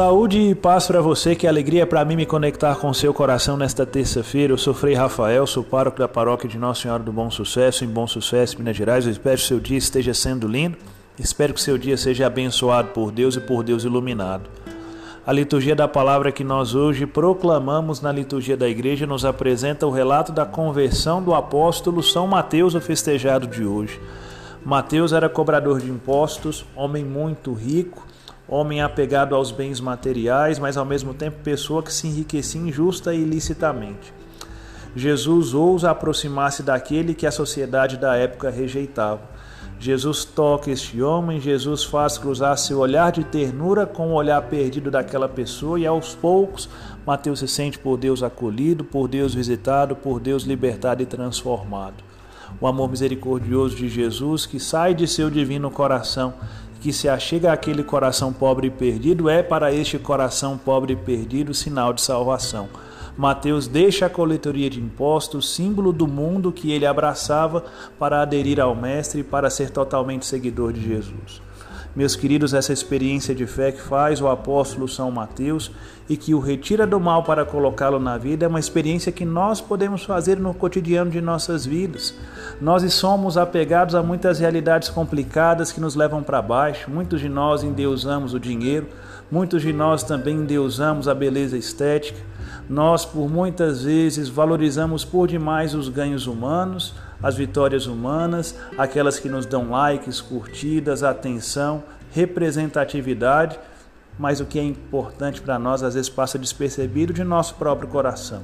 Saúde e paz para você, que alegria para mim me conectar com seu coração nesta terça-feira. Eu sou Frei Rafael, sou pároco da paróquia de Nossa Senhora do Bom Sucesso, em Bom Sucesso, Minas Gerais. Eu espero que seu dia esteja sendo lindo. Espero que seu dia seja abençoado por Deus e por Deus iluminado. A liturgia da palavra que nós hoje proclamamos na liturgia da igreja nos apresenta o relato da conversão do apóstolo São Mateus, o festejado de hoje. Mateus era cobrador de impostos, homem muito rico homem apegado aos bens materiais, mas ao mesmo tempo pessoa que se enriquecia injusta e ilicitamente. Jesus ousa aproximar-se daquele que a sociedade da época rejeitava. Jesus toca este homem, Jesus faz cruzar seu olhar de ternura com o olhar perdido daquela pessoa e aos poucos Mateus se sente por Deus acolhido, por Deus visitado, por Deus libertado e transformado. O amor misericordioso de Jesus que sai de seu divino coração que se achega àquele coração pobre e perdido é para este coração pobre e perdido sinal de salvação. Mateus deixa a coletoria de impostos, símbolo do mundo que ele abraçava, para aderir ao Mestre e para ser totalmente seguidor de Jesus. Meus queridos, essa experiência de fé que faz o apóstolo São Mateus e que o retira do mal para colocá-lo na vida é uma experiência que nós podemos fazer no cotidiano de nossas vidas. Nós somos apegados a muitas realidades complicadas que nos levam para baixo. Muitos de nós endeusamos o dinheiro, muitos de nós também endeusamos a beleza estética. Nós, por muitas vezes, valorizamos por demais os ganhos humanos as vitórias humanas, aquelas que nos dão likes, curtidas, atenção, representatividade, mas o que é importante para nós às vezes passa despercebido de nosso próprio coração.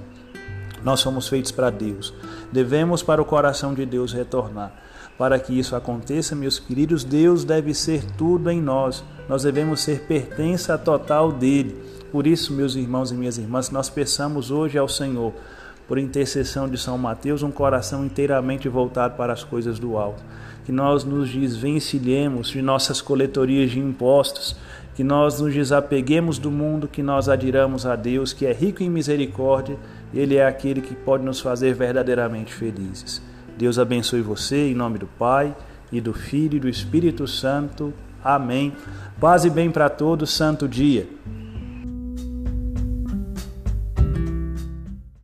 Nós somos feitos para Deus. Devemos para o coração de Deus retornar. Para que isso aconteça, meus queridos, Deus deve ser tudo em nós. Nós devemos ser pertença total dele. Por isso, meus irmãos e minhas irmãs, nós peçamos hoje ao Senhor por intercessão de São Mateus, um coração inteiramente voltado para as coisas do alto. Que nós nos desvencilhemos de nossas coletorias de impostos, que nós nos desapeguemos do mundo, que nós adiramos a Deus, que é rico em misericórdia, Ele é aquele que pode nos fazer verdadeiramente felizes. Deus abençoe você, em nome do Pai, e do Filho e do Espírito Santo. Amém. Paz e bem para todos, santo dia.